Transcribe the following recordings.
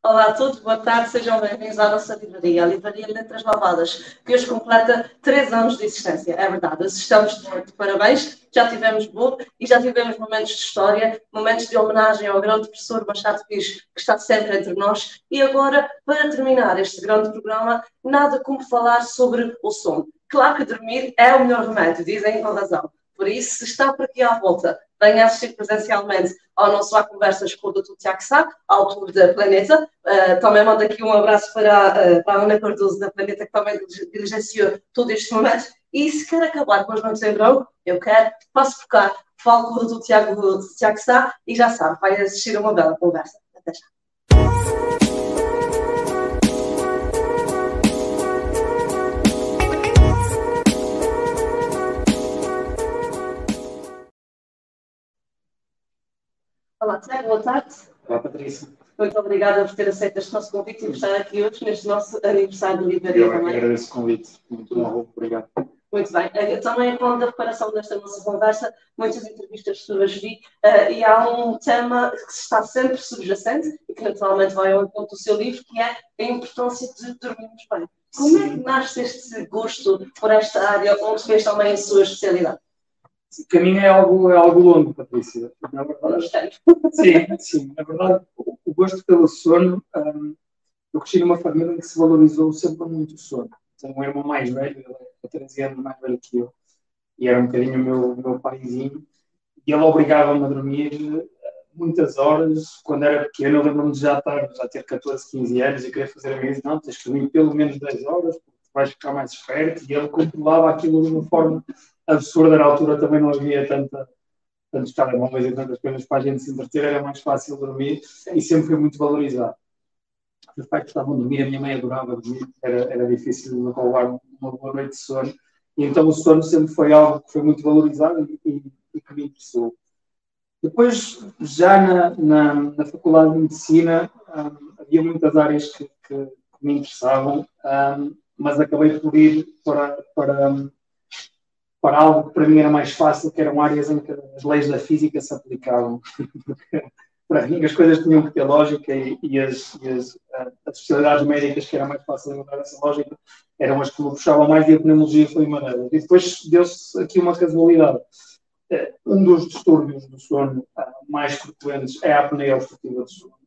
Olá a todos, boa tarde, sejam bem-vindos à nossa livraria, a Livraria Letras Malvadas, que hoje completa três anos de existência. É verdade, estamos de parabéns, já tivemos bolo e já tivemos momentos de história, momentos de homenagem ao grande professor Machado Pires, que está sempre entre nós. E agora, para terminar este grande programa, nada como falar sobre o sono. Claro que dormir é o melhor remédio, dizem com razão. Por isso, está por aqui à volta, venha assistir presencialmente ao nosso A Conversas com o Dr. Tiago Sá, autor da Planeta. Uh, também mando aqui um abraço para, uh, para a Ana Cardoso da Planeta, que também diligenciou todo este momento. E se quer acabar com as mãos em branco, eu quero, passo por cá, falo com o Dr. Tiago, Tiago Sá e já sabe, vai assistir a uma bela conversa. Até já. Olá, Tiago, boa tarde. Olá, Patrícia. Muito obrigada por ter aceito este nosso convite e por estar aqui hoje neste nosso aniversário de livraria Eu também. agradeço o convite. Muito bom, obrigado. Muito bem. Eh, Também com a preparação desta nossa conversa, muitas entrevistas suas vi eh, e há um tema que está sempre subjacente e que naturalmente vai ao encontro do seu livro, que é a importância de dormirmos bem. Como é que nasce este gosto por esta área onde fez também a sua especialidade? O caminho é algo, é algo longo, Patrícia. Na verdade, sim, sim. Na verdade, o gosto pelo sono, hum, eu cresci numa família em que se valorizou sempre muito o sono. Tenho um irmão mais velho, ele é 13 anos mais velho que eu, e era um bocadinho o meu, meu paizinho, e ele obrigava-me a dormir eh, muitas horas. Quando era pequeno, eu lembro-me de já estar, já ter 14, 15 anos e querer fazer a minha não, tens que dormir pelo menos 10 horas, vais ficar mais esperto, e ele controlava aquilo de uma forma absurda. Na altura também não havia tanta, tantos telemóveis e tantas coisas para a gente se entreter, era mais fácil dormir e sempre foi muito valorizado. Os pais gostavam de dormir, a minha mãe adorava dormir, era, era difícil roubar uma boa noite de sono. E então o sono sempre foi algo que foi muito valorizado e, e que me interessou. Depois, já na, na, na Faculdade de Medicina, hum, havia muitas áreas que, que, que me interessavam, hum, mas acabei por ir para, para, para algo que para mim era mais fácil, que eram áreas em que as leis da física se aplicavam. para mim as coisas tinham que ter lógica e, e as, e as, ah, as especialidades médicas que era mais fácil encontrar essa lógica eram as que me puxavam mais e a pneumologia foi uma delas. E depois deu-se aqui uma casualidade. Eh, Um dos distúrbios do sono ah, mais frequentes é a apneia obstrutiva do sono.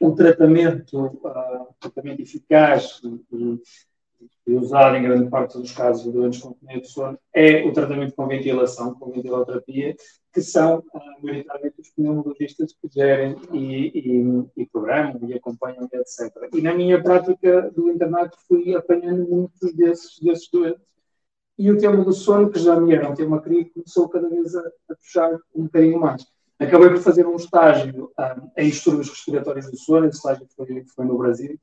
O tratamento, tratamento eficaz e, e- usado em grande parte dos casos de doentes com apneia do sono é o tratamento com ventilação, com ventiloterapia, que são, ah, maioritariamente, os pneumologistas que gerem e, e, e programam e acompanham, etc. E na minha prática do internato fui apanhando muitos desses, desses doentes. E o tema do sono, que já me era um tema querido, começou cada vez a, a puxar um bocadinho mais. Acabei por fazer um estágio um, em distúrbios respiratórios do sono, esse estágio foi, foi no Brasil.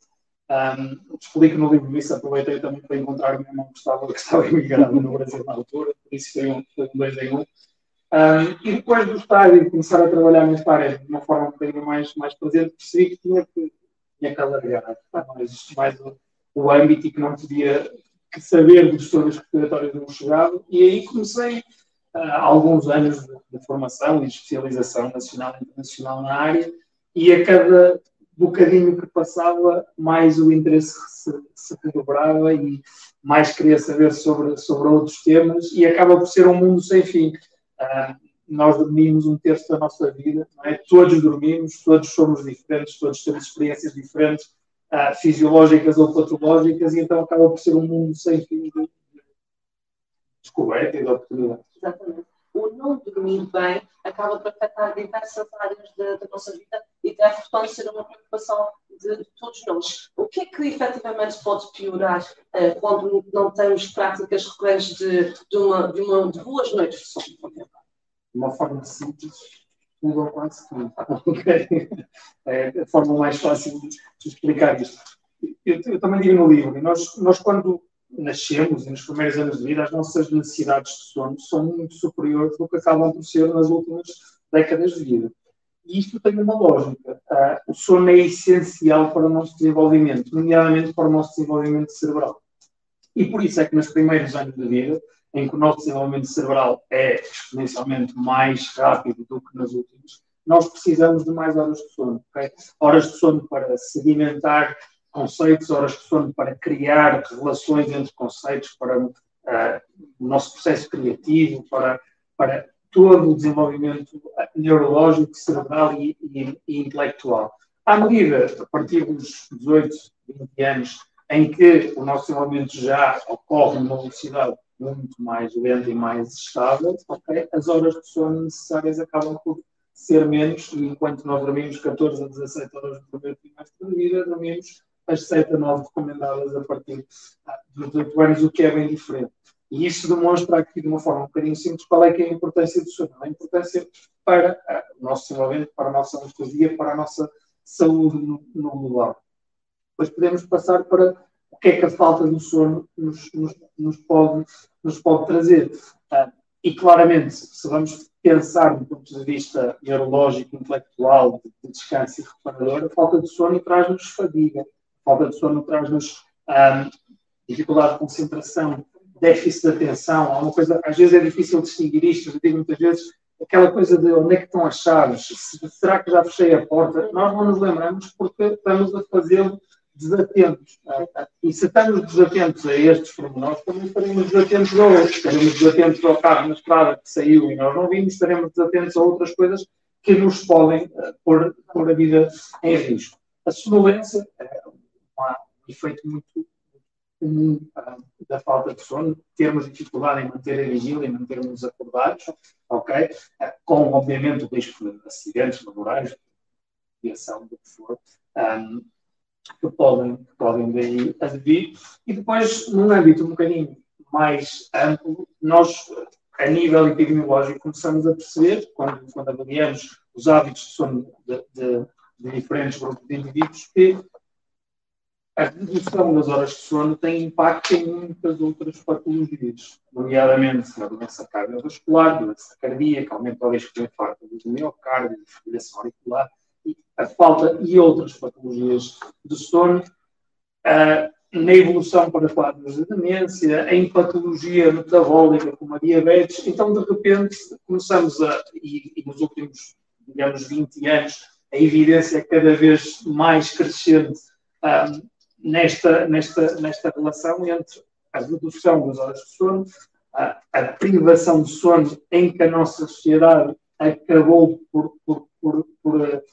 Um, explico no livro isso, aproveitei também para encontrar o meu irmão que estava, que estava imigrado no Brasil na altura, por isso foi um, foi um dois em um. Um, e depois do estágio, de começar a trabalhar nesta área de uma forma um bocadinho mais, mais presente, percebi que tinha que, tinha que alargar mais, mais o, o âmbito e que não podia que saber dos distúrbios respiratórios não chegava. E aí comecei ah, alguns anos de, de formação e especialização nacional e internacional na área, e a cada bocadinho que passava, mais o interesse se, se redobrava e mais queria saber sobre, sobre outros temas, e acaba por ser um mundo sem fim. Ah, nós dormimos um terço da nossa vida, é? todos dormimos, todos somos diferentes, todos temos experiências diferentes, ah, fisiológicas ou patológicas, e então acaba por ser um mundo sem fim de de descoberta e de oportunidades. Exatamente. O não dormir bem acaba por afetar diversas áreas da, da nossa vida e deve, portanto, ser uma preocupação de, de todos nós. O que é que efetivamente pode piorar eh, quando não temos práticas recorrentes de, de, uma, de, uma, de boas noites de sono? de uma forma simples, tudo ou quase tudo. Ok? É a forma mais fácil de explicar isto. Eu, eu também digo no livro, nós, nós quando nascemos, e nos primeiros anos de vida, as nossas necessidades de sono são muito superiores do que acabam por ser nas últimas décadas de vida. E isto tem uma lógica. Ah, o sono é essencial para o nosso desenvolvimento, nomeadamente para o nosso desenvolvimento cerebral. E por isso é que nos primeiros anos de vida, em que o nosso desenvolvimento cerebral é exponencialmente mais rápido do que nos últimos, nós precisamos de mais horas de sono. Okay? Horas de sono para sedimentar conceitos, horas de sono para criar relações entre conceitos, para uh, o nosso processo criativo, para, para todo o desenvolvimento neurológico, cerebral e, e, e intelectual. À medida, a partir dos 18, 20 anos, em que o nosso desenvolvimento já ocorre numa velocidade muito mais lenta e mais estável, okay, as horas de sono necessárias acabam por ser menos, e enquanto nós dormimos 14 a 17 horas de primeiro trimestre de vida, dormimos as 7 a 9 recomendadas a partir ah, dos 18 anos, o que é bem diferente. E isso demonstra aqui de uma forma um bocadinho simples qual é que é a importância do sono. A importância para ah, o nosso desenvolvimento, para a nossa anestesia, para a nossa saúde no, no global. Depois podemos passar para o que é que a falta do sono nos, nos, nos pode, nos pode trazer. Uh, e claramente, se vamos pensar do ponto de vista neurológico, intelectual, de descanso e reparador, a falta de sono traz-nos fadiga, falta de sono traz-nos um, dificuldade de concentração, déficit de atenção. Há uma coisa, às vezes é difícil distinguir isto, eu digo muitas vezes, aquela coisa de onde é que estão as chaves, será que já fechei a porta? Nós não nos lembramos porque estamos a fazê-lo desatentos. E se estamos desatentos a estes pormenores, também estaremos desatentos a outros. Estaremos desatentos ao carro na estrada que saiu e nós não vimos, estaremos desatentos a outras coisas que nos podem uh, pôr, pôr a vida em risco. A sonolência um, efeito muito comum uh, da falta de sono, termos dificuldade em manter a vigília, em mantermos acordados, ok? Uh, com, obviamente, o risco de acidentes laborais, viação, do que for. Um, que podem, que podem daí advir. E depois, num âmbito um bocadinho mais amplo, nós, a nível epidemiológico, começamos a perceber, quando, quando avaliamos os hábitos de sono de, de, de diferentes grupos de indivíduos, que a redução das horas de sono tem impacto em muitas outras patologias, nomeadamente na doença cardiovascular, doença cardíaca, aumento do risco de infarto do miocárdio, fibrilação auricular, a falta e outras patologias do sono, uh, na evolução para quadros de demência, em patologia metabólica como a diabetes. Então, de repente, começamos a, e, e nos últimos, digamos, 20 anos, a evidência é cada vez mais crescente uh, nesta, nesta, nesta relação entre a redução das horas de sono, a, a privação de sono em que a nossa sociedade acabou por, por, por, por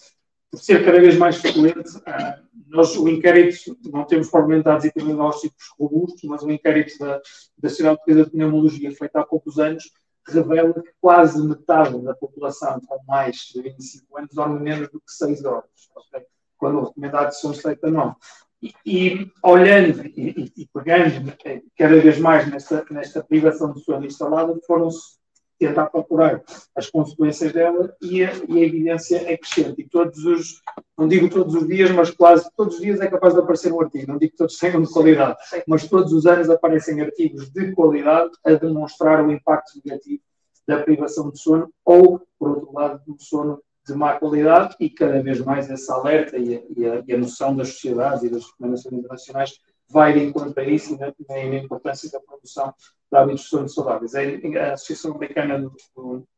por ser cada vez mais frequente, uh, nós, o inquérito, não temos provavelmente dados epidemiológicos robustos, mas o inquérito da, da Sociedade Portuguesa de Pneumologia, feito há poucos anos, revela que quase metade da população com mais de 25 anos dorme menos do que 6 horas, okay? quando o recomendado são 7 a 9. E, e olhando e, e, pegando eh, cada vez mais nesta, nesta privação de sono instalada, foram-se tentar procurar as consequências dela e a, e a, evidência é crescente. E todos os, não digo todos os dias, mas quase todos os dias é capaz de aparecer um artigo. Não digo que todos tenham de qualidade, mas todos os anos aparecem artigos de qualidade a demonstrar o impacto negativo da privação de sono ou, por outro lado, do sono de má qualidade e cada vez mais essa alerta e a, e a, e a noção das sociedades e das recomendações internacionais vai de encontro a isso e na, na importância da produção de hábitos de sono saudáveis. A Associação Americana do, do,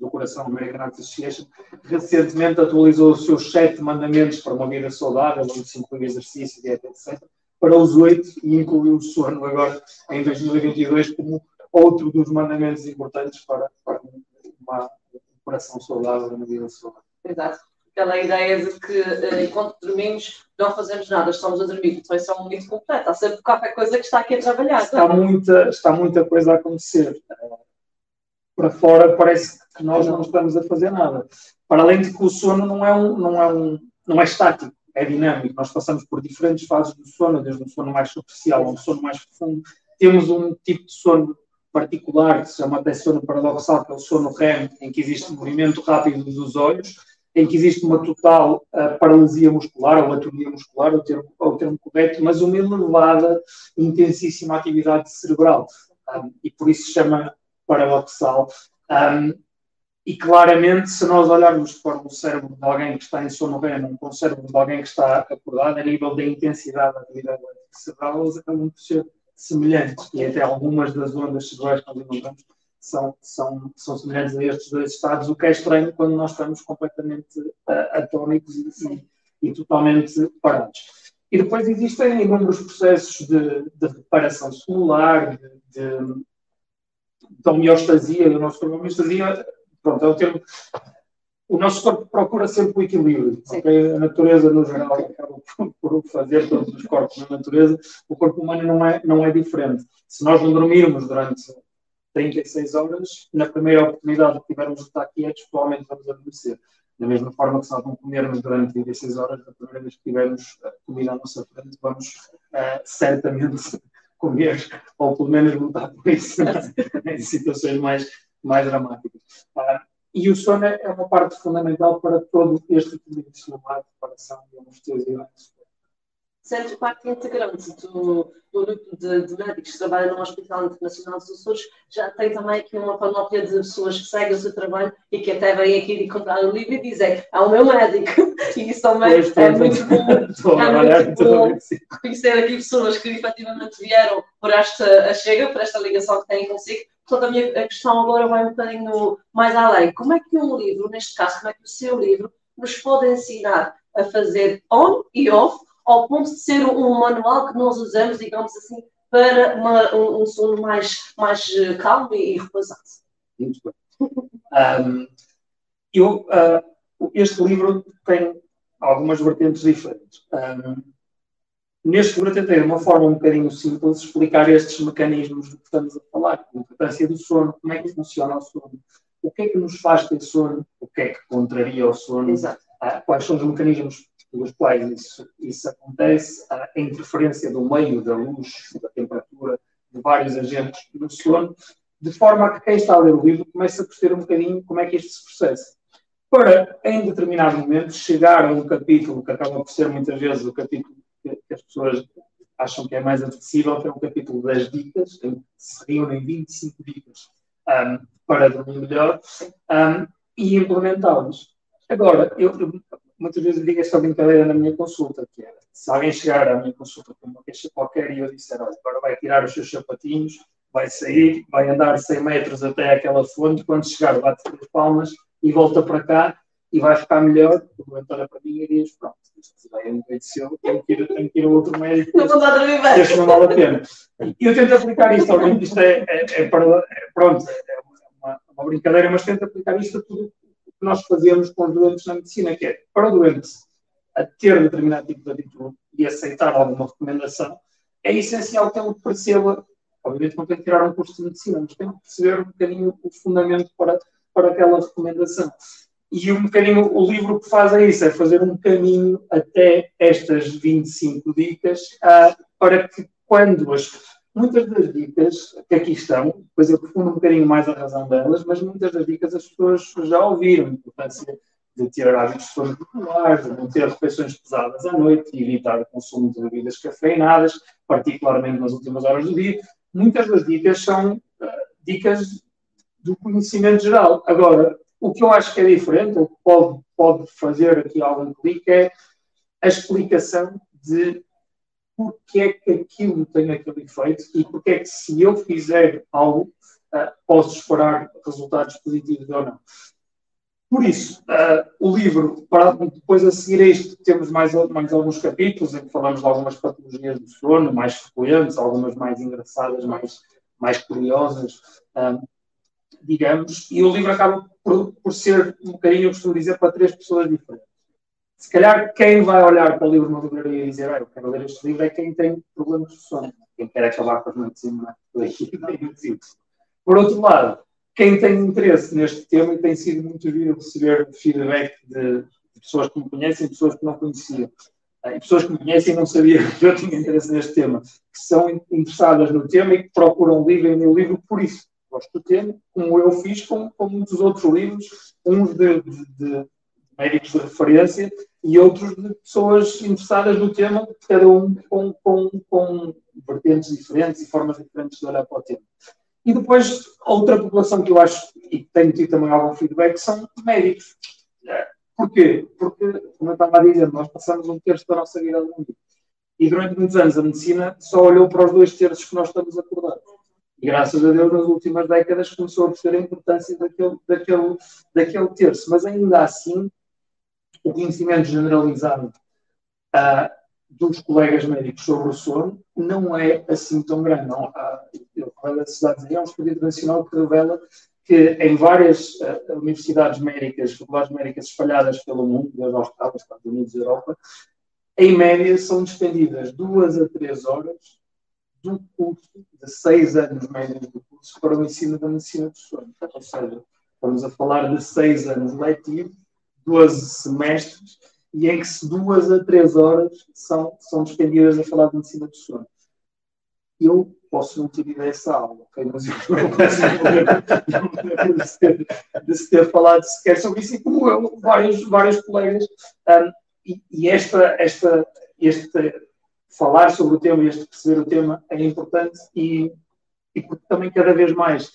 do Coração, American Heart Association, recentemente atualizou os seus sete mandamentos para uma vida saudável, onde se inclui exercício, dieta, etc., para os oito e incluiu o sono agora em 2022 como outro dos mandamentos importantes para, para uma, um coração saudável, uma vida saudável. Exato aquela ideia de que uh, enquanto dormimos não fazemos nada, estamos a dormir. Então isso é um mito completo. Há sempre qualquer coisa que está aqui a trabalhar. Está, muita, está muita coisa a acontecer. Para fora parece que nós não estamos a fazer nada. Para além de que o sono não é, um, não é, um, não é estático, é dinâmico. Nós passamos por diferentes fases do sono, desde um sono mais superficial a um sono mais profundo. Temos um tipo de sono particular que se chama até sono paradoxal, que é o sono REM, em que existe movimento rápido dos olhos em que existe uma total uh, paralisia muscular, ou atonia muscular, o termo, o termo correto, mas uma elevada, intensíssima atividade cerebral. Um, e por isso se chama paradoxal. Um, e claramente, se nós olharmos para o cérebro de alguém que está em sono REM, para o cérebro de alguém que está acordado, a nível da intensidade da atividade cerebral, eles acabam por ser semelhantes. E até algumas das ondas cerebrais que nós encontramos são, são, são semelhantes a estes dois estados, o que é estranho quando nós estamos completamente uh, atónicos e, e, totalmente parados. E depois existem inúmeros processos de, de reparação celular, de, de, de homeostasia do nosso corpo. Homeostasia, pronto, é o termo. O nosso corpo procura sempre o equilíbrio. Okay? A natureza, no geral, acaba por, fazer todos os corpos na natureza. O corpo humano não é, não é diferente. Se nós não dormirmos durante 36 horas, na primeira oportunidade que tivermos de estar quietos, provavelmente vamos adormecer. Da mesma forma que se nós não comermos durante 36 horas, a primeira vez que tivermos comida à nossa frente, vamos uh, certamente comer, ou pelo menos lutar por isso, em situações mais, mais dramáticas. Uh, e o sono é uma parte fundamental para todo este equilíbrio celular, preparação e anestesia sentes parte integrante do, do grupo de, de, médicos que trabalham no Hospital Internacional dos Açores, já tem também aqui uma panóplia de pessoas que seguem o seu trabalho e que até vêm aqui encontrar o livro e dizem, é o meu médico. E isso também pois, é, muito bom, é muito bom conhecer aqui pessoas que efetivamente vieram por esta chega, por esta ligação que têm consigo. Portanto, a minha questão agora vai um bocadinho mais além. Como é que um livro, neste caso, como é que o seu livro nos pode ensinar a fazer on e off ao ponto de ser um manual que nós usamos, digamos assim, para uma, um, um, sono mais, mais eh, calmo e, repousado. Muito bem. Um, eu, uh, este livro tem algumas vertentes diferentes. Um, neste livro, eu tentei, de uma forma um bocadinho simples, explicar estes mecanismos de que estamos a falar, a importância do sono, como é que funciona o sono, o que é que nos faz ter sono, o que é que contraria o sono, uh, quais são os mecanismos pelos quais isso, isso acontece, a interferência do meio, da luz, da temperatura, de vários agentes no sono, de forma a que quem está a ler o livro comece a perceber um bocadinho como é que isto se processa. Para, em determinado momento, chegar a um capítulo que acaba por ser muitas vezes o capítulo que, as pessoas acham que é mais acessível, que é o capítulo das dicas, em que se reúnem 25 dicas um, para dormir melhor um, e implementá-las. Agora, eu, muitas vezes digo esta brincadeira na minha consulta, que é, se alguém chegar à minha consulta com uma queixa qualquer e eu disser, olha, agora vai tirar os seus sapatinhos, vai sair, vai andar 100 metros até aquela fonte, quando chegar bate três palmas e volta para cá e vai ficar melhor, o doente olha para mim e diz, pronto, isto vai envelheceu, tenho que ir, tenho que ir a outro médico, não vou dar isto não vale a pena. E eu tento aplicar isto, obviamente isto é, é, é, para, é pronto, é uma, uma, brincadeira, mas tento aplicar isto a tudo que nós fazemos com os doentes na medicina, que é para o doente a ter determinado tipo de atitude e aceitar alguma recomendação, é essencial que ele perceba, obviamente não tem que tirar um curso de medicina, mas tem que perceber um bocadinho o fundamento para, para aquela recomendação. E um bocadinho o livro que faz é isso, é fazer um caminho até estas 25 dicas uh, para que quando as muitas das dicas que aqui estão, depois eu profundo um bocadinho mais a razão delas, mas muitas das dicas as pessoas já ouviram. A importância de ter hábitos de sono regulares, de não ter refeições pesadas à noite, de evitar o consumo de bebidas cafeinadas, particularmente nas últimas horas do dia. Muitas das dicas são uh, dicas do conhecimento geral. Agora, o que eu acho que é diferente, ou que pode, pode fazer aqui algum clique, é a explicação de porque é que aquilo tem aquele efeito e porque é que se eu fizer algo uh, posso esperar resultados positivos ou não. Por isso, uh, o livro, depois a seguir a isto, temos mais, mais alguns capítulos em que falamos de algumas patologias do sono mais frequentes, algumas mais engraçadas, mais, mais curiosas, um, ah, digamos, e o livro acaba por, por ser um bocadinho, eu costumo dizer, para três pessoas diferentes se calhar quem vai olhar para o livro na livraria e dizer, ah, eu quero ler este livro é quem tem problemas de sono, quem quer acabar com as noites em Por outro lado, quem tem interesse neste tema e tem sido muito giro receber feedback de, pessoas que me conhecem e pessoas que não conheciam. Ah, e pessoas que me conhecem e não sabiam que eu tinha interesse neste tema, que são interessadas no tema e que procuram livro em meu livro por isso. Gosto do tema, como eu fiz com, com muitos outros livros, uns de, de, de médicos de referência e outros de pessoas interessadas no tema, cada um com, com, com vertentes diferentes e formas diferentes de olhar para o tema. E depois, outra população que eu acho, e tenho tido também algum feedback, são médicos. Porquê? Porque, como eu estava a dizer, nós passamos um terço da nossa vida a dormir. E durante muitos anos a medicina só olhou para os dois terços que nós estamos acordados. E graças a Deus, nas últimas décadas, começou a perceber a importância daquele, daquele, daquele terço. Mas ainda assim, o conhecimento generalizado uh, dos colegas médicos sobre o sono não é assim tão grande. Não, uh, eu revela cidades é um estudo internacional que revela que em várias uh, universidades médicas, faculdades médicas espalhadas pelo mundo, desde a Austrália, Estados Unidos e Europa, em média são despendidas duas a três horas do curso, de seis anos médios do curso, para o ensino da medicina do sono. Ou seja, estamos a falar de seis anos letivos, 12 semestres, e em que se duas a três horas são, são despendidas a falar de medicina do sono. Eu posso não ter ido a essa aula? Mas eu não consigo de, se ter, de se ter falado sequer sobre isso, e como eu, vários, vários colegas. Um, e, e esta, esta, este falar sobre o tema este perceber o tema é importante e, e porque também cada vez mais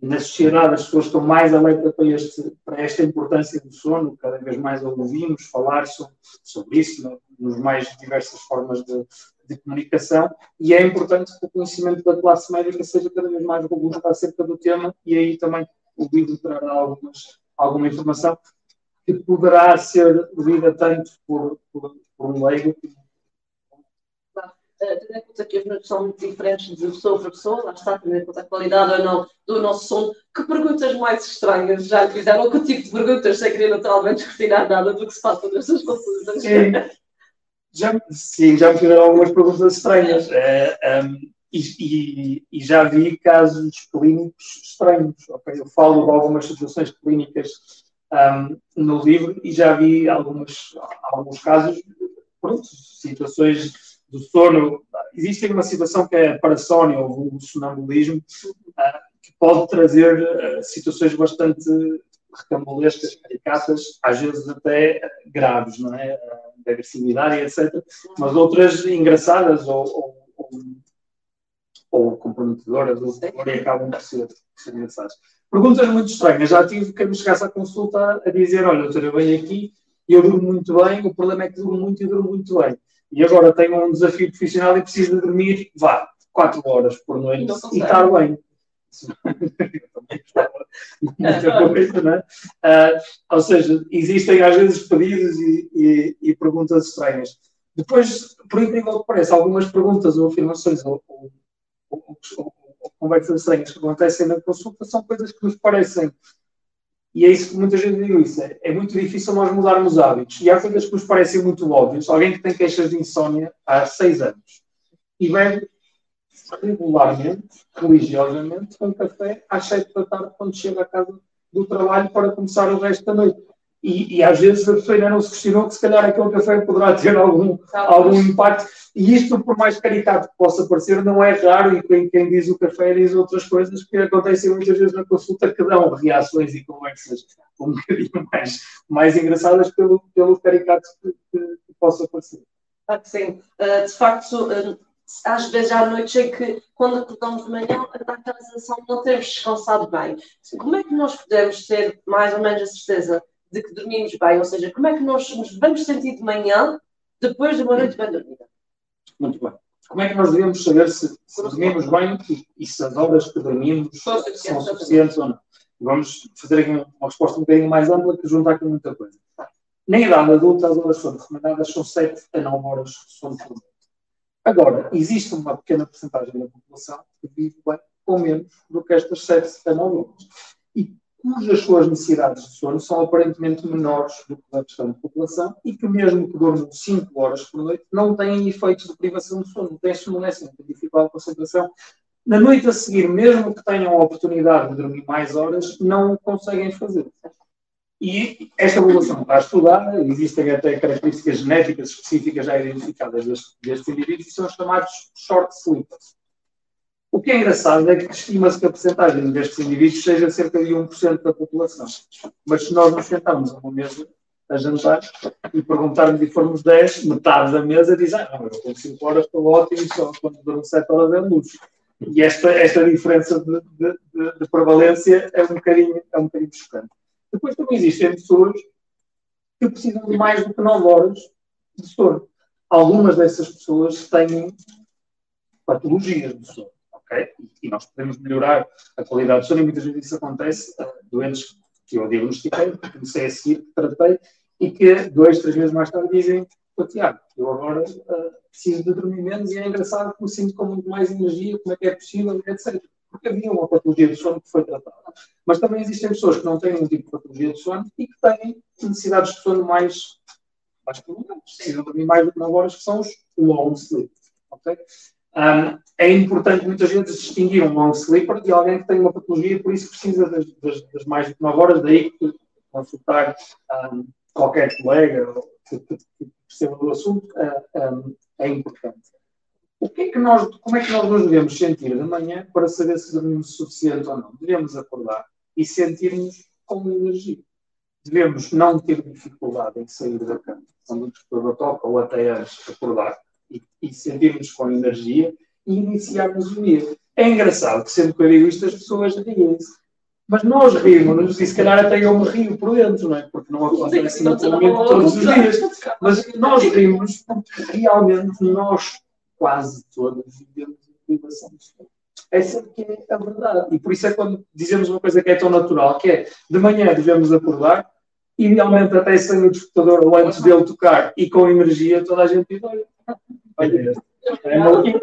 na sociedade as pessoas estão mais alertas para, este, para esta importância do sono, cada vez mais ouvimos falar sobre, sobre isso nos mais diversas formas de, de, comunicação. E é importante que o conhecimento da classe médica seja cada vez mais robusto acerca do tema e aí também o livro trará algumas, alguma informação que poderá ser lida tanto por, por, por um leigo tendo em conta que as noites são muito diferentes de pessoa para pessoa, lá está, tendo em conta a qualidade ou não do nosso som, que perguntas mais estranhas já lhe fizeram? Que tipo de perguntas, sem querer naturalmente discutir nada do que se passa nestas consultas? Sim. Já, sim, já me fizeram algumas perguntas estranhas. É, um, e, e, e, já vi casos clínicos estranhos. Okay? Eu falo de algumas situações clínicas um, no livro e já vi algumas, alguns casos, pronto, situações do sono. Existe uma situação que é a parasónia ou o sonambulismo, uh, que pode trazer uh, situações bastante recambulescas, caricatas, às vezes até graves, não é? De agressividade, etc. Mas outras engraçadas ou, ou, ou, comprometedoras, ou que acabam por ser, ser engraçadas. Perguntas muito estranhas. Já tive que me chegasse à consulta a dizer: Olha, doutor, eu venho aqui e eu durmo muito bem, o problema é que durmo muito e durmo muito bem e agora tenho um desafio profissional e preciso de dormir, vá, 4 horas por noite e estar bem. muita coisa, não é? Uh, ou seja, existem às vezes pedidos e, e, e, perguntas estranhas. Depois, por incrível que pareça, algumas perguntas ou afirmações ou, ou, ou, ou conversas estranhas que acontecem na consulta são coisas que nos parecem e é isso que muita gente diz isso. É, é, muito difícil nós mudarmos hábitos. E há coisas que nos parecem muito óbvias. Alguém que tem queixas de insónia há seis anos e bebe regularmente, religiosamente, um café às sete da tarde quando chega à casa do trabalho para começar o resto da noite. E, e, às vezes a pessoa ainda não se questionou que se calhar aquele café poderá ter algum, algum impacto. E isto, por mais caricato que possa parecer, não é raro, e quem, quem diz o café diz outras coisas que acontecem muitas vezes na consulta que dão reações e conversas um bocadinho mais, mais engraçadas pelo, pelo caricato que, que, que possa parecer. Ah, sim, uh, de facto, uh, às vezes há noites em que, quando acordamos de manhã, dá aquela sensação de não termos descansado bem. Como é que nós podemos ter mais ou menos a certeza de que dormimos bem, ou seja, como é que nós nos vamos sentir de manhã depois de uma noite bem dormida. Muito bem. Como é que nós devemos saber se, se dormimos bem e, se as horas que dormimos são suficientes, são suficientes ou não? Vamos fazer aqui uma, resposta um bocadinho mais ampla que juntar com muita coisa. Na idade adulta, as horas sono recomendadas são 7 a 9 horas de sono por noite. Agora, existe uma pequena porcentagem da população que vive bem ou menos do que estas 7 a 9 horas. E cujas suas necessidades de sono são aparentemente menores do que a restante da população e que, mesmo que dormam 5 horas por noite, não têm efeitos de privação de sono, têm sonolência, têm dificuldade de concentração. Na noite a seguir, mesmo que tenham a oportunidade de dormir mais horas, não conseguem fazer. E esta população está estudada, existem até características genéticas específicas já identificadas destes, destes indivíduos, que são chamados short sleepers. O que é engraçado é que estima-se que a porcentagem destes indivíduos seja cerca de 1% da população. Mas se nós nos sentarmos a uma mesa a jantar e perguntarmos e formos 10, metade da mesa diz: Ah, não, eu com 5 horas estou ótimo só quando durmo 7 horas é luz. E esta, esta diferença de, de, de, de, prevalência é um bocadinho, é um chocante. Depois também existem pessoas que precisam de mais do que 9 horas de sono. Algumas dessas pessoas têm patologias de sono ok? E, nós podemos melhorar a qualidade do sono e muitas vezes isso acontece uh, doentes que eu diagnostiquei, que comecei a seguir, que tratei e que dois, três meses mais tarde dizem oh, Tiago, eu agora uh, preciso de dormir menos e é engraçado que me sinto com muito mais energia, como é que é possível, etc. Porque havia uma patologia do sono que foi tratada. Mas também existem pessoas que não têm um tipo de patologia de sono e que têm necessidades de sono mais, mais prolongadas. Precisam dormir mais do que 9 horas, que são os long sleep. Okay? Um, é importante muitas vezes distinguir um long sleeper de alguém que tem uma patologia, por isso precisa das, das, das mais de 9 horas, daí que consultar um, qualquer colega que, perceba do assunto uh, um, é importante. O que é que nós, como é que nós nos devemos sentir de manhã para saber se dormimos suficiente ou não? Devemos acordar e sentirmos com energia. Devemos não ter dificuldade em sair da cama quando o despertador toca ou até antes acordar e, e sentirmos com energia e iniciarmos o dia. É engraçado que sempre que eu digo isto as pessoas riem-se. Mas nós rimos e se calhar até eu me rio por dentro, não é? Porque não acontece naturalmente todos os dias. Mas nós rimos porque realmente nós quase todas vivemos em privação de sono. Essa que é a verdade. E por isso é quando dizemos uma coisa que é tão natural, que é de manhã devemos acordar, idealmente até sem o despertador ou antes dele tocar e com energia, toda a gente diz, olha, é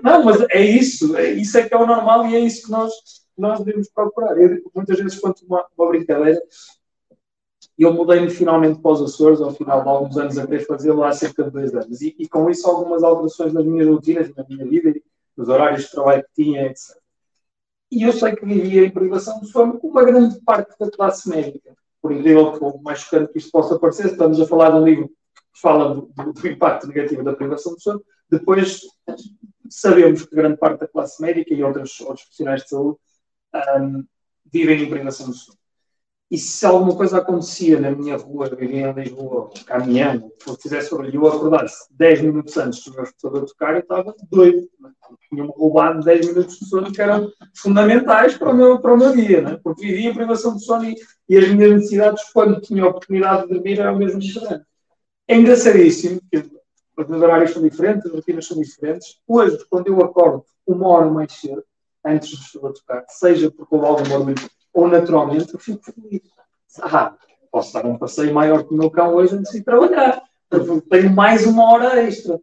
não, mas é isso, é, isso é que é o normal e é isso que nós, nós devemos procurar. Eu, muitas vezes conto uma, uma brincadeira eu mudei-me finalmente para os Açores, ao final de alguns anos a querer fazê-lo há cerca de dois anos. E, e, com isso algumas alterações nas minhas rotinas, na minha vida, nos horários de trabalho que tinha, etc. E eu sei que vivia em privação de sono com uma grande parte da classe médica. Por incrível que mais chocante que isto possa parecer, estamos a falar de um livro fala do, do, do impacto negativo da privação de sono, depois, sabemos que grande parte da classe médica e outros, outros profissionais de saúde um, vivem em privação de sono. E se alguma coisa acontecia na minha rua, vivia em Lisboa, caminhando, se fizesse sobre eu acordasse 10 minutos antes do meu escutador tocar, eu estava doido. Tinha-me roubado 10 minutos de sono que eram fundamentais para o meu, para o meu dia, né? porque vivia privação de sono e, e as minhas necessidades, quando tinha a oportunidade de dormir, eram mesmo diferentes. É engraçadíssimo, porque os meus horários são diferentes, as rotinas são diferentes. Hoje, quando eu acordo uma hora mais cedo, antes de estar a tocar, seja porque houve algum barulho ou naturalmente, eu fico feliz. Ah, posso dar um passeio maior que o meu cão hoje antes de trabalhar. Tenho mais uma hora extra.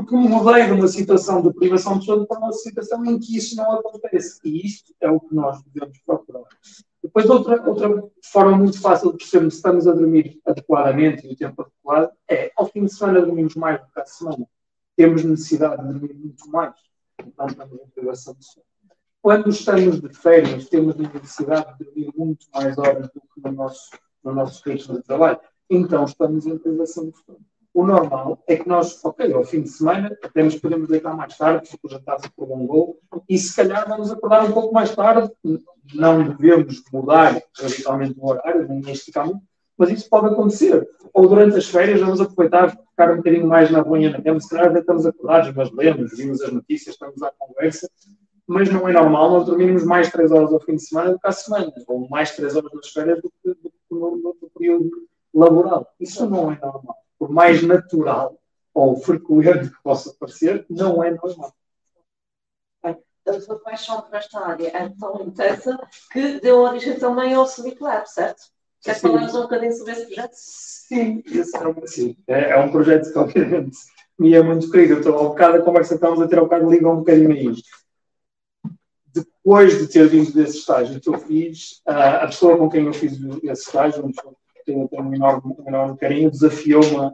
Porque me mudei de uma situação de privação de sono para uma situação em que isso não acontece. E isto é o que nós devemos procurar. Depois, outra, outra forma muito fácil de percebermos se estamos a dormir adequadamente e o tempo adequado é, ao fim de semana, dormimos mais do que à semana. Temos necessidade de dormir muito mais. Então, estamos em privação de sono. Quando estamos de férias, temos necessidade de dormir muito mais horas do que no nosso, no nosso ritmo de trabalho. Então, estamos em privação de sono. O normal é que nós, ok, ao fim de semana, até nos podemos deitar mais tarde, porque o jantar se prolongou, e se calhar vamos acordar um pouco mais tarde. Não devemos mudar radicalmente o horário, nem esticar muito, mas isso pode acontecer. Ou durante as férias vamos aproveitar ficar um bocadinho mais na banha na cama, se calhar até estamos acordados, mas lemos, vimos as notícias, estamos à conversa, mas não é normal nós dormirmos mais 3 horas ao fim de semana do que à semana, ou mais 3 horas nas férias do que, no, no período laboral. Isso não é normal por mais natural ou frequente que possa parecer, não é normal. A sua paixão por esta área é tão intensa que deu origem também ao Sleep Lab, certo? Quer falarmos um bocadinho sobre esse projeto? Sim, esse é, um, sim. É, é um projeto que, obviamente, me é muito querido. Estou, ao bocado, a conversa que estamos a ter ao bocado liga um bocadinho a isto. Depois de ter vindo desse estágio que eu fiz, a pessoa com quem eu fiz esse estágio, tenho, tenho um, enorme, um enorme carinho, desafiou-me a,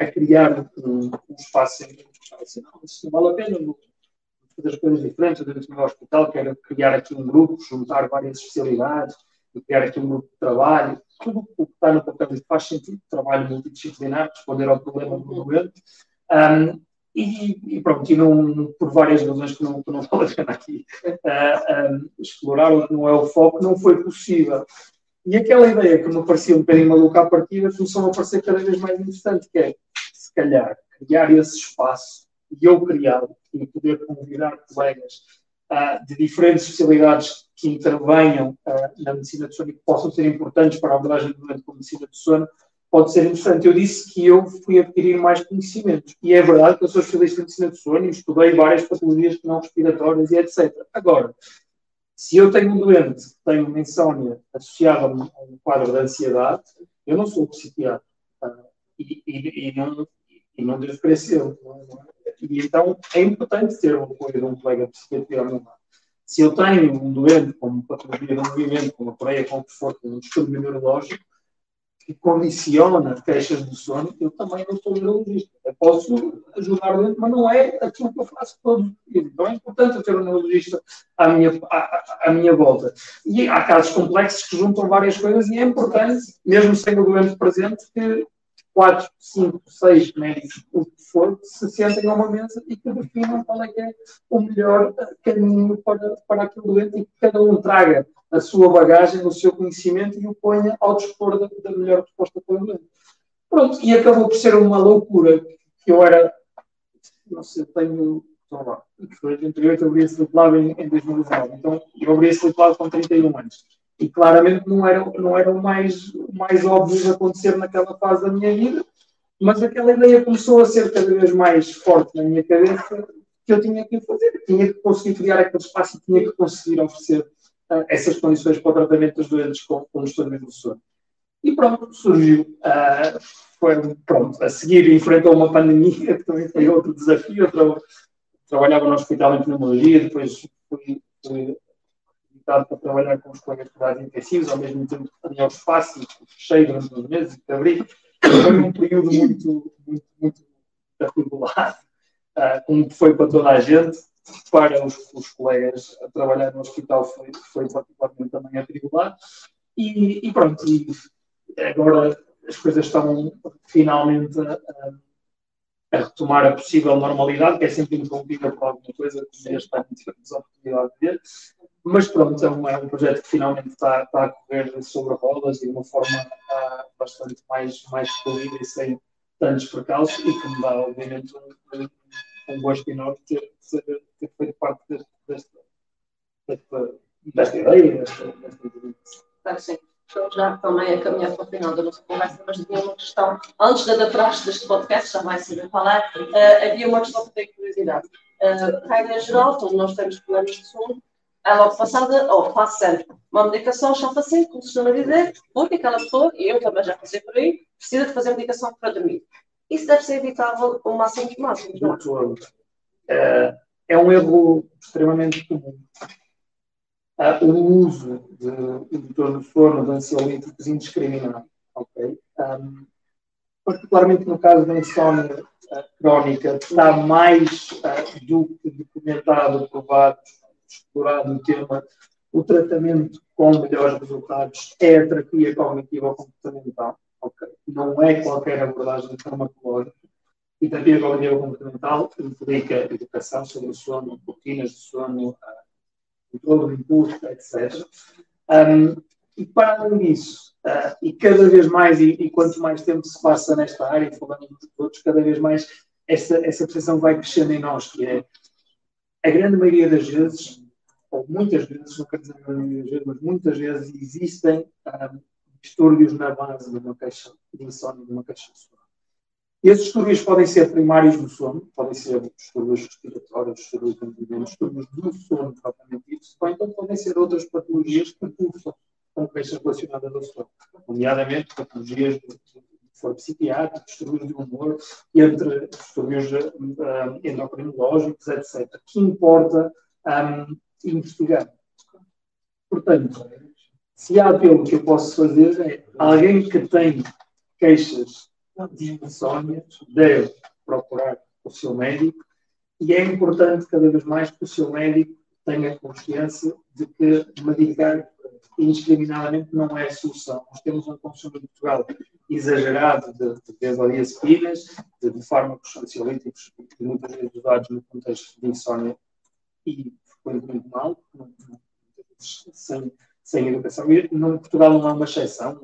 a, criar um, um espaço em que assim, não, isso não vale a pena, fazer as coisas diferentes dentro do meu hospital, quero criar aqui um grupo, juntar várias especialidades, criar aqui um grupo de trabalho, tudo o que está no papel faz sentido, trabalho multidisciplinar, responder ao problema do doente. Um, e, e, pronto, e não, por várias razões que não, que não vale a pena aqui uh, explorar, ou que não é o foco, não foi possível. E aquela ideia que me parecia um bocadinho maluca à partida começou a parecer cada vez mais interessante, que é, se calhar, criar esse espaço, e eu criá-lo, e poder convidar colegas uh, de diferentes especialidades que intervenham uh, na medicina do sono e que possam ser importantes para a abordagem do doente com medicina do sono, pode ser interessante. Eu disse que eu fui adquirir mais conhecimentos. E é verdade que eu sou especialista em medicina do sono e estudei várias patologias não respiratórias e etc. Agora, se eu tenho um doente que tem uma insónia associada a um quadro de ansiedade, eu não sou psiquiatra. Tá? E, e, e, não, e não crescer. E então é importante ter o apoio de um colega de ao meu lado. Se eu tenho um doente com patologia do movimento, com uma coreia, com um conforto, um distúrbio neurológico, que condiciona queixas do sono, eu também não sou neurologista. Eu posso ajudar dentro, mas não é aquilo que eu faço todos os dias. Então é importante eu ter um neurologista à minha, à, à, minha volta. E há casos complexos que juntam várias coisas e é importante, mesmo sem o doente presente, que quatro, cinco, seis médicos, o que for, se sentem a uma mesa e que definam qual é que é o melhor caminho para, para aquele doente e que cada um traga a sua bagagem, o seu conhecimento e o ponha ao dispor da, da melhor resposta para o doente. Pronto, e acabou por ser uma loucura que eu era, não sei, tenho, então lá, foi 88, eu abri esse diploma em, em 2019, então eu abri esse diploma com 31 anos. E claramente não era, não era o, mais, mais óbvio de acontecer naquela fase da minha vida, mas aquela ideia começou a ser cada vez mais forte na minha cabeça que eu tinha que fazer, tinha que conseguir criar aquele espaço tinha que conseguir oferecer uh, essas condições para o tratamento dos doentes com, com distúrbio do sono. E pronto, surgiu. Uh, foi, pronto, a seguir enfrentou uma pandemia, que também foi outro desafio. Eu trabalhava no hospital em pneumologia, depois fui, fui para trabalhar com os colegas de cuidados intensivos, ao mesmo tempo que tinha o espaço fechei durante uns meses e abri. Foi um período muito, muito, muito atribulado, uh, como foi para toda a gente para os, os, colegas a trabalhar no hospital foi, foi particularmente também atribulado. E, e pronto, e agora as coisas estão finalmente a, a, retomar a possível normalidade, que é sempre interrompida por alguma coisa que este ano tivemos a oportunidade de ver. Mas pronto, é um, é um projeto que finalmente está, está a correr sobre rodas e de uma forma uh, bastante mais, mais fluida e sem tantos percalços e que me dá, obviamente, um, um gosto enorme ter, ter, ter feito parte deste, desta, desta, ideia, desta, desta que sim. Estou já também a caminhar para o final da nossa conversa, mas tinha uma questão, antes de adaptar deste podcast, já vai saber falar, uh, havia uma questão que tenho curiosidade. Uh, regra geral, quando nós temos problemas de sono, é logo passada, ou sempre uma medicação chapa-se, como se costuma dizer, porque aquela pessoa, e eu também já passei por aí, precisa de fazer medicação para dormir isso deve ser evitável o máximo dos máximos, não é? É um erro extremamente comum. Uh, o uso de indutor do sono, de ansiolíticos indiscriminado. Okay? Um, particularmente no caso da insónia uh, crónica, está mais uh, do que documentado, provado, explorado o tema, o tratamento com melhores resultados é a terapia cognitiva comportamental Okay. Não é qualquer abordagem farmacológica. E terapia cognitiva comportamental implica educação sobre o sono, rotinas de sono, ah, controle do impulso, etc. Um, e para além disso, uh, e cada vez mais, e, e, quanto mais tempo se passa nesta área, falando de todos, cada vez mais essa, essa percepção vai crescendo em nós, que é a grande maioria das vezes, ou muitas vezes, não quero dizer a maioria das vezes, mas muitas vezes existem um, distúrbios na base de uma queixa de insónia, de uma queixa de sono. Esses distúrbios podem ser primários do sono, podem ser distúrbios respiratórios, distúrbios de distúrbios do sono propriamente dito, ou então podem ser outras patologias que cursam com queixas relacionadas ao sono, nomeadamente patologias de foro psiquiátrico, distúrbios de humor, entre distúrbios uh, endocrinológicos, etc., que importa um, investigar. Portanto, se há apelo que eu posso fazer é alguém que tem queixas de insónia deve procurar o seu médico e é importante cada vez mais que o seu médico tenha consciência de que medicar indiscriminadamente não é a solução. Nós temos um consumo em Portugal exagerado de, de benzodiazepinas, de, de fármacos ansiolíticos, muitas vezes usados no contexto de insónia e frequentemente mal, sem sem educação. E no Portugal não é uma exceção,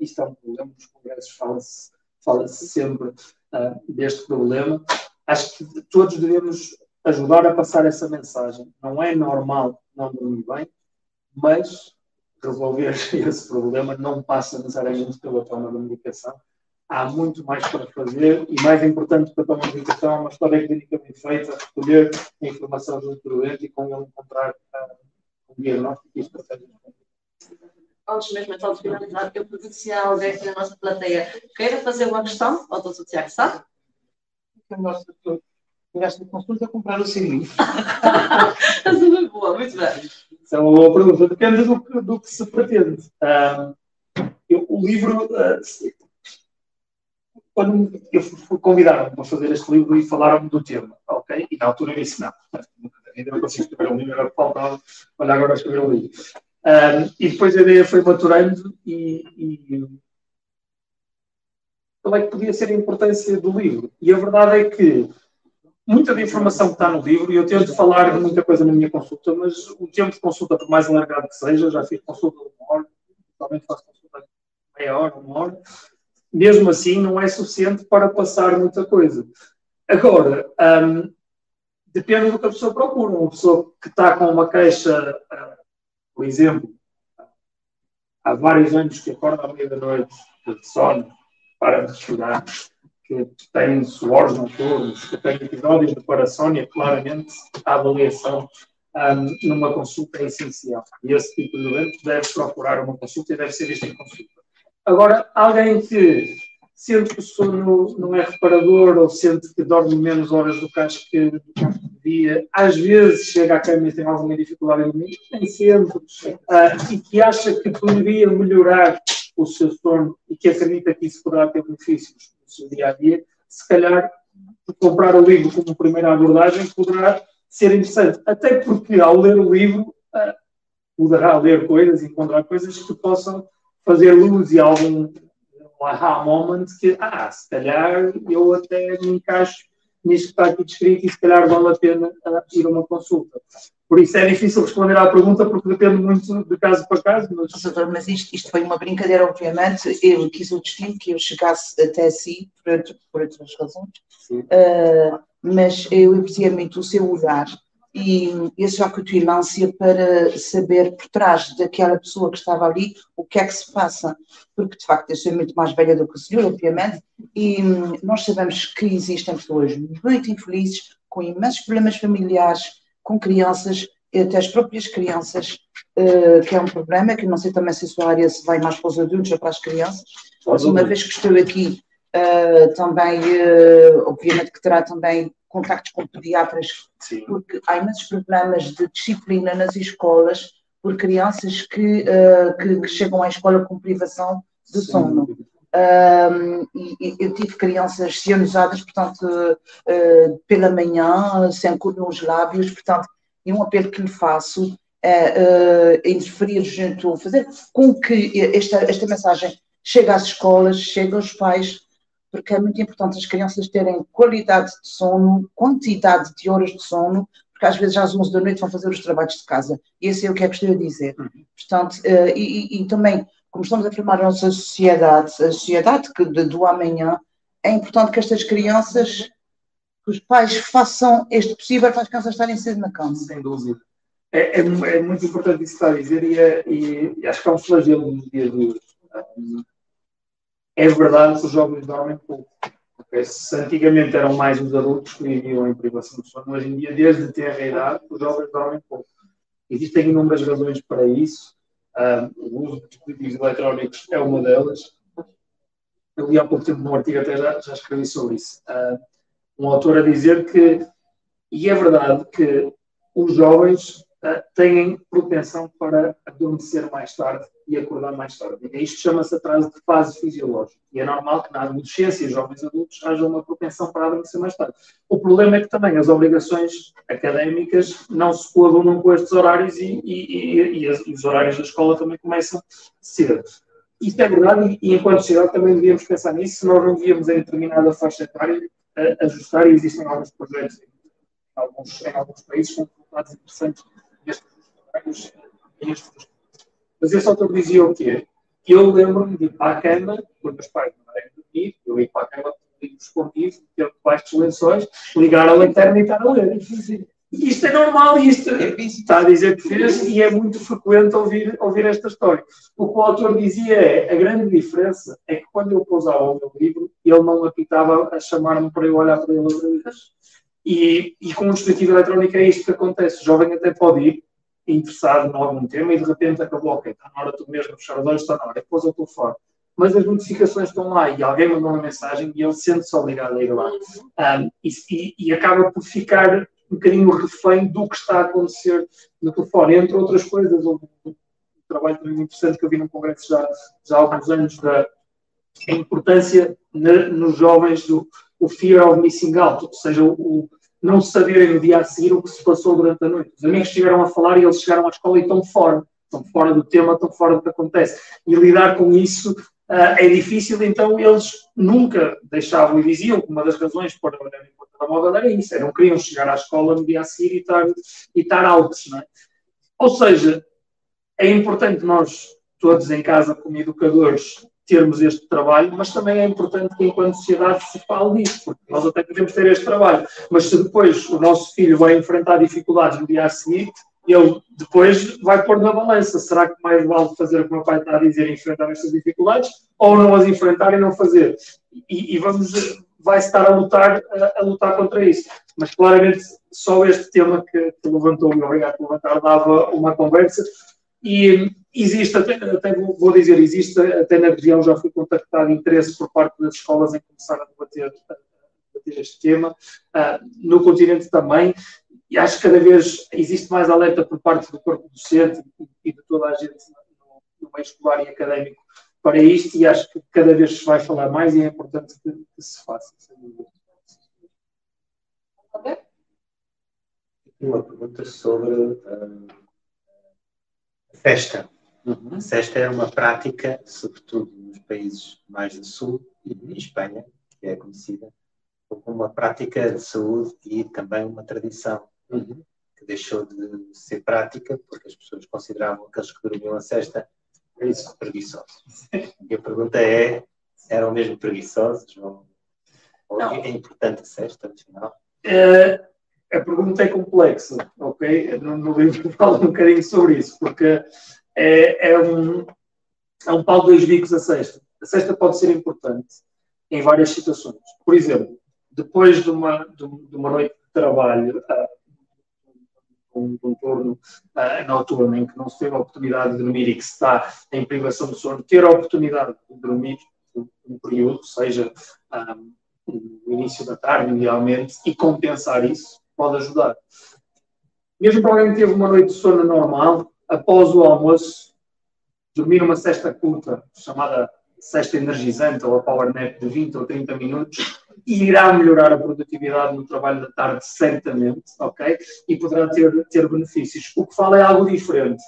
isto é um problema, nos congressos fala-se fala sempre uh, deste problema. Acho que todos devemos ajudar a passar essa mensagem. Não é normal não dormir bem, mas resolver esse problema não passa necessariamente pela toma de medicação. Há muito mais para fazer e, mais importante para a toma de medicação, uma história clínica bem feita, recolher a informação do doente e com ele encontrar uh, um diagnóstico e estratégias antes mesmo então de finalizar, eu pergunto se há alguém aqui na nossa plateia queira fazer uma questão, ou doutor Tiago sabe? Chegaste de consulta a comprar o seu livro. muito boa, muito bem. Isso é uma boa pergunta. Depende do que, do que se pretende. Uh, eu, o livro. Uh, quando eu fui convidado para fazer este livro e falaram-me do tema, ok? E na altura eu disse: não, ainda não consigo escrever um livro, agora faltava, olha agora escrever um livro. Um, e depois a ideia foi maturando e, e qual é que podia ser a importância do livro. E a verdade é que muita da informação que está no livro, e eu tento falar de muita coisa na minha consulta, mas o tempo de consulta, por mais alargado que seja, já fiz consulta de uma hora, totalmente faço consulta meia hora, uma hora, mesmo assim não é suficiente para passar muita coisa. Agora, um, depende do que a pessoa procura. Uma pessoa que está com uma queixa, uh, por exemplo, há vários anos que acorda à meia-noite de sono, para estudar, que tem suores noturnos, que tem episódios de parasónia, claramente a avaliação um, numa consulta é essencial. E esse tipo de doente deve procurar uma consulta e deve ser visto em consulta. Agora, alguém que sente que o sono não é reparador ou sente que dorme menos horas do que acho que, dia, às vezes chega à cama e tem alguma dificuldade em dormir, nem sempre, uh, e que acha que poderia melhorar o seu sono e que acredita que isso poderá ter benefícios seu dia a dia, se calhar comprar o livro como primeira abordagem poderá ser interessante. Até porque ao ler o livro uh, poderá ler coisas, encontrar coisas que possam fazer luz e algum aha moment que, ah, se calhar eu até me encaixo nisto que está aqui descrito e se calhar vale a pena uh, ir a uma consulta. Por isso é difícil responder à pergunta porque depende muito de caso para caso. Mas, Doutor, mas isto, isto, foi uma brincadeira, obviamente. Eu quis o destino que eu chegasse até si por, por outras razões. Uh, mas eu aprecia muito o seu olhar e esse ânsia para saber por trás daquela pessoa que estava ali o que é que se passa, porque de facto eu sou muito mais velha do que o senhor, obviamente, e nós sabemos que existem pessoas muito infelizes, com imensos problemas familiares, com crianças, até as próprias crianças, uh, que é um problema, que não sei também se a sua área se vai mais para os adultos ou para as crianças, mas uma vez que estou aqui, uh, também, uh, obviamente que terá também contactos com pediatras, Sim. porque há imensos problemas de disciplina nas escolas por crianças que, que, que chegam à escola com privação de sono. Um, e, eu tive crianças cianizadas, portanto, uh, pela manhã, sem cor nos lábios, portanto, e um apelo que lhe faço é uh, interferir junto, fazer com que esta, esta mensagem chegue às escolas, chegue aos pais, porque é muito importante as crianças terem qualidade de sono, quantidade de horas de sono, porque às vezes às 11 da noite vão fazer os trabalhos de casa. Esse é o que é que gostaria de dizer. Uhum. Portanto, uh, e, e, e também como estamos a formar a nossa sociedade, a sociedade que, de, do amanhã, é importante que estas crianças, que os pais façam este possível para as crianças estarem cedo na cama. Sem dúvida. É, é, é, muito importante isso que está a dizer e, é, e, acho que é um flagelo nos dias de hoje. É verdade que os jovens dormem pouco. Se antigamente eram mais os adultos que viviam em privação de sono, hoje em dia, desde ter a idade, os jovens dormem pouco. Existem inúmeras razões para isso o uso de dispositivos eletrónicos é uma delas. Eu li há pouco tempo num artigo, até já, já escrevi sobre isso. Um autor a dizer que, e é verdade, que os jovens uh, têm propensão para adormecer mais tarde e acordar mais tarde. Isto chama-se atraso de fase fisiológica. E é normal que na adolescência, jovens adultos, haja uma propensão para adormecer mais tarde. O problema é que também as obrigações académicas não se coadunam com estes horários e, e, e, e, os horários da escola também começam cedo. Isto é verdade e, enquanto sociedade também devíamos pensar nisso, se nós não devíamos em determinada faixa etária ajustar, e existem alguns projetos em alguns, em alguns países com resultados interessantes estes mas esse autor dizia o quê? Que eu lembro-me de ir para a cama, quando os pais não eram dormir, eu ia para a cama o livro escondido, ter debaixo dos lençóis, ligar a lanterna e estar a ler. isto é normal isto é está a dizer que fez e é muito frequente ouvir, ouvir esta história. O que o autor dizia é, a grande diferença é que quando eu pousava o meu livro, ele não apitava a chamar-me para eu olhar para ele e, e com um dispositivo eletrónico é isto que acontece. O jovem até pode ir interessado em algum tema e de repente acabou, ok, está na hora tu mesmo fechar os olhos, está na hora, depois eu telefone. Mas as notificações estão lá e alguém mandou uma mensagem e ele sente-se obrigado a ir lá. Um, e, e, acaba por ficar um bocadinho refém do que está a acontecer no telefone. Entre outras coisas, um, um trabalho também interessante que eu vi num congresso já, já há alguns anos da importância na, nos jovens do o fear of missing out, ou seja, o não saberem no dia a seguir o que se passou durante a noite. Os amigos estiveram a falar e eles chegaram à escola e estão fora, estão fora do tema, estão fora do que acontece. E lidar com isso uh, é difícil, então eles nunca deixavam e diziam que uma das razões para a telemóvel era isso, era não queriam chegar à escola no dia a seguir e estar, e estar altos, não é? Ou seja, é importante nós, todos em casa como educadores, termos este trabalho, mas também é importante que, enquanto sociedade, se fale disso, porque nós até podemos ter este trabalho, mas se depois o nosso filho vai enfrentar dificuldades no dia a seguir, ele depois vai pôr na balança. Será que mais vale fazer o que o meu pai está a dizer, enfrentar estas dificuldades, ou não as enfrentar e não fazer? E, e vamos, vai estar a lutar, a, a, lutar contra isso. Mas claramente só este tema que, que levantou, e obrigado por levantar, dava uma conversa. E existe, até, até, vou dizer, existe até na região, já fui contactado interesse por parte das escolas em começar a debater, a debater este tema. Uh, no continente também, e acho que cada vez existe mais alerta por parte do corpo docente e de toda a gente no, no meio escolar e académico para isto, e acho que cada vez se vai falar mais e é importante que, que se faça. Uma pergunta sobre. Uh festa. Uhum. A cesta é uma prática, sobretudo nos países mais do sul e em Espanha, que é conhecida como uma prática de saúde e também uma tradição, uhum. que deixou de ser prática porque as pessoas consideravam aqueles que dormiam a cesta isso, preguiçosos. E a pergunta é, eram mesmo preguiçosos? Ou, ou é importante a cesta, no final? Uh, a pergunta é complexa, ok? No, no livro falo um bocadinho sobre isso, porque é, é, um, é um pau de dois bicos a sexta. A sexta pode ser importante em várias situações. Por exemplo, depois de uma, de, uma noite de trabalho, uh, um, um turno uh, noturno em que não se teve a oportunidade de dormir e que se está em privação de sono, ter a oportunidade de dormir um período, seja um, no início da tarde, idealmente, e compensar isso, pode ajudar. Mesmo para alguém que teve uma noite de sono normal, após o almoço, dormir uma cesta curta, chamada cesta energizante ou a power nap de 20 ou 30 minutos, irá melhorar a produtividade no trabalho da tarde, certamente, ok? E poderá ter, ter benefícios. O que fala é algo diferente.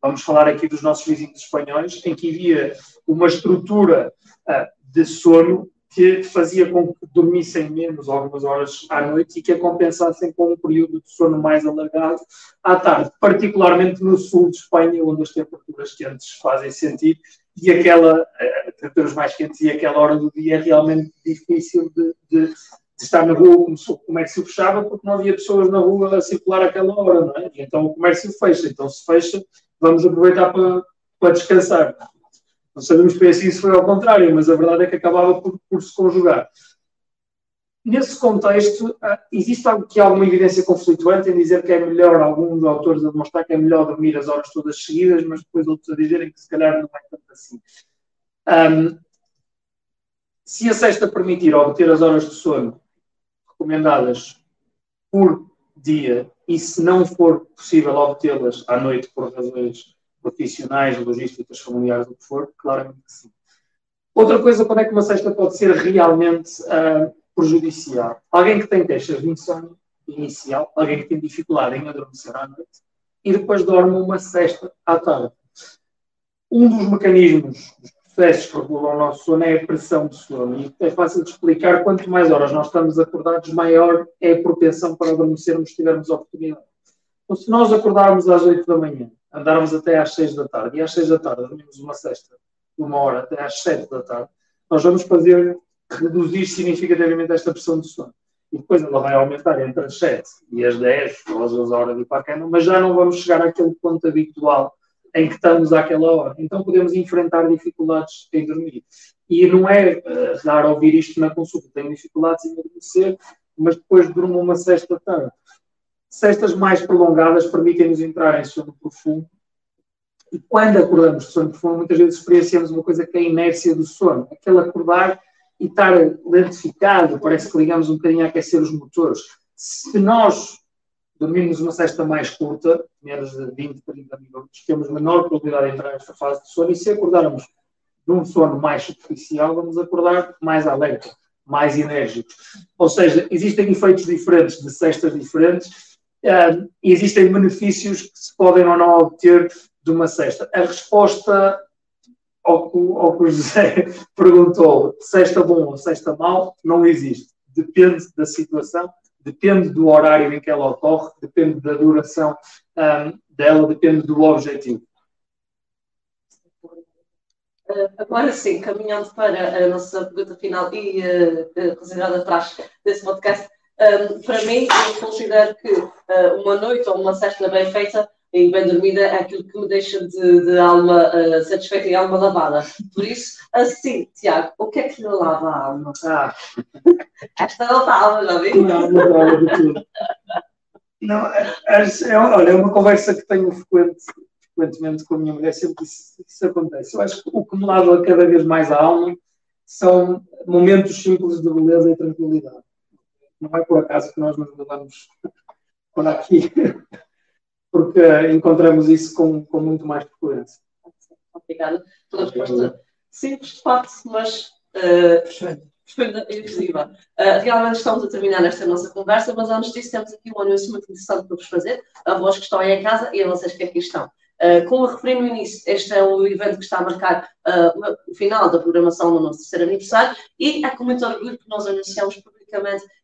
Vamos falar aqui dos nossos vizinhos espanhóis, em que havia uma estrutura uh, de sono que fazia com que dormissem menos algumas horas à noite e que a compensassem com um período de sono mais alargado à tarde, particularmente no sul de Espanha, onde as temperaturas quentes fazem sentido e aquela, eh, temperaturas mais quentes e aquela hora do dia é realmente difícil de, de, de estar na rua como o comércio fechava porque não havia pessoas na rua a circular aquela hora, não é? E então o comércio fecha, então se fecha, vamos aproveitar para, para descansar. Não sabemos bem se isso foi ao contrário, mas a verdade é que acabava por, por se conjugar. Nesse contexto, ah, existe algo que alguma evidência conflituante em dizer que é melhor, alguns autores a demonstrar que é melhor dormir as horas todas seguidas, mas depois outros a dizerem que se calhar não é tanto assim. Um, se a sexta permitir obter as horas de sono recomendadas por dia e se não for possível obtê-las à noite por razões profissionais, logísticas, familiares, o que for, claramente que sim. Outra coisa, quando é que uma cesta pode ser realmente uh, prejudicial? Alguém que tem queixas de insónia inicial, alguém que tem dificuldade em adormecer à noite e depois dorme uma cesta à tarde. Um dos mecanismos, dos processos que regulam o nosso sono é a pressão de sono. E é fácil de explicar, quanto mais horas nós estamos acordados, maior é a propensão para adormecermos se tivermos oportunidade. Então, se nós acordarmos às 8 da manhã andarmos até às 6 da tarde, e às 6 da tarde dormimos uma sexta uma hora até às 7 da tarde, nós vamos fazer reduzir significativamente esta pressão de sono. e depois ela vai aumentar entre as 7 e as 10 ou as 11 horas de ir para a cama, mas já não vamos chegar àquele ponto habitual em que estamos àquela hora. Então podemos enfrentar dificuldades em dormir. E não é uh, dar a ouvir isto na consulta, tenho dificuldades em adormecer, mas depois durmo uma sexta tarde. Cestas mais prolongadas permitem-nos entrar em sono profundo. E quando acordamos de sono profundo, muitas vezes experienciamos uma coisa que é a inércia do sono. Aquele acordar e estar lentificado, parece que ligamos um bocadinho a aquecer os motores. Se nós dormirmos uma cesta mais curta, menos de 20, 30 minutos, temos menor probabilidade de entrar nesta fase de sono e se acordarmos de um sono mais superficial, vamos acordar mais alerta, mais enérgicos. Ou seja, existem efeitos diferentes de cestas diferentes uh, existem benefícios que se podem ou não obter de uma cesta. A resposta ao que, ao que o José perguntou, cesta bom ou cesta mau, não existe. Depende da situação, depende do horário em que ela ocorre, depende da duração um, dela, depende do objetivo. Uh, agora sim, caminhando para a nossa pergunta final e uh, atrás desse podcast, um, para mim, eu considero que uh, uma noite ou uma sexta bem feita e bem dormida é aquilo que me deixa de, de alma uh, satisfeita e alma lavada. Por isso, assim, Tiago, o que é que lhe lava a alma? Ah. Esta não está a alma, já vi? Não, não lava de tudo. Não, é, é, é, olha, é uma conversa que tenho frequente, frequentemente com a minha mulher, sempre isso, isso acontece. Eu acho que o que me lava cada vez mais a alma são momentos simples de beleza e tranquilidade não é por acaso que nós nos mudamos por aqui, porque encontramos isso com, com muito mais frequência. Obrigada pela resposta simples, de facto, mas uh, inclusiva. Uh, realmente estamos a terminar esta nossa conversa, mas antes disso temos aqui um anúncio muito interessante para vos fazer, a vós que estão aí em casa e a vocês que aqui estão. Uh, como referi no início, este é o evento que está a marcar uh, o final da programação do nosso terceiro aniversário e é com muito orgulho que nós anunciamos publicamente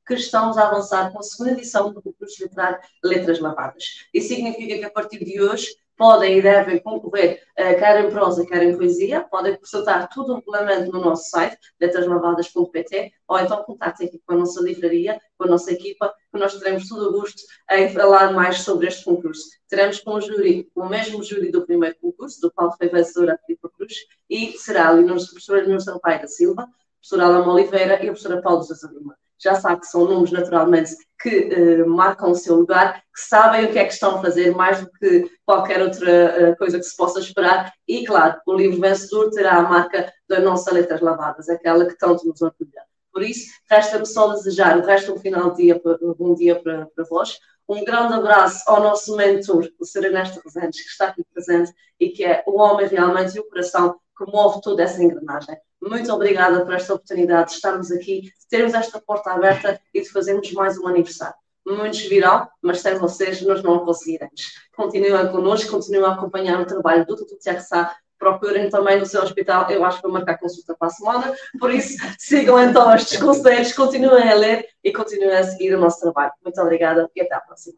que estamos a avançar com a segunda edição do concurso literário Letras Lavadas. Isso significa que a partir de hoje podem e devem concorrer, quer em prosa, quer em poesia, podem consultar todo o regulamento no nosso site, letraslavadas.pt, ou então contactem aqui com a nossa livraria, com a nossa equipa, que nós teremos todo o gosto em falar mais sobre este concurso. Teremos com o júri, o mesmo júri do primeiro concurso, do qual foi vencedora a Filipe Cruz, e será a professora Leonor Sampaio da Silva, a professora Alama Oliveira e a professora Paulo José Lima já sabe que são números naturalmente que uh, marcam o seu lugar, que sabem o que é que estão a fazer mais do que qualquer outra uh, coisa que se possa esperar. E, claro, o livro vencedor terá a marca da nossa Letras Lavadas, aquela que tanto nos orgulha. Por isso, resta-me só desejar o resto do final de dia, bom dia para, para vós. Um grande abraço ao nosso mentor, o Sr. Ernesto Rezende, que está aqui presente e que é o homem realmente e o coração que move toda essa engrenagem. Muito obrigada por esta oportunidade de estarmos aqui, de termos esta porta aberta e de fazermos mais um aniversário. Muitos virão, mas sem vocês nós não conseguiremos. Continuem connosco, continuem a acompanhar o trabalho do Tutu Sá, procurem também no seu hospital, eu acho que vou marcar consulta para a semana, por isso sigam então estes conselhos, continuem a ler e continuem a seguir o nosso trabalho. Muito obrigada e até à próxima.